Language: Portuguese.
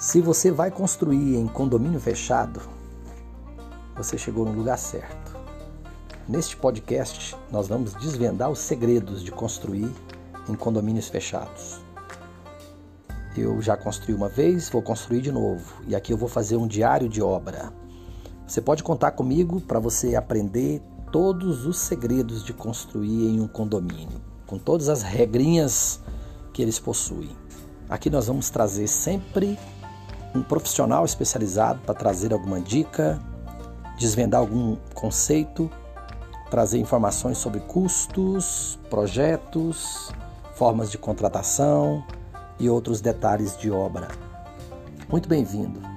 Se você vai construir em condomínio fechado, você chegou no lugar certo. Neste podcast, nós vamos desvendar os segredos de construir em condomínios fechados. Eu já construí uma vez, vou construir de novo. E aqui eu vou fazer um diário de obra. Você pode contar comigo para você aprender todos os segredos de construir em um condomínio, com todas as regrinhas que eles possuem. Aqui nós vamos trazer sempre um profissional especializado para trazer alguma dica, desvendar algum conceito, trazer informações sobre custos, projetos, formas de contratação e outros detalhes de obra. Muito bem-vindo!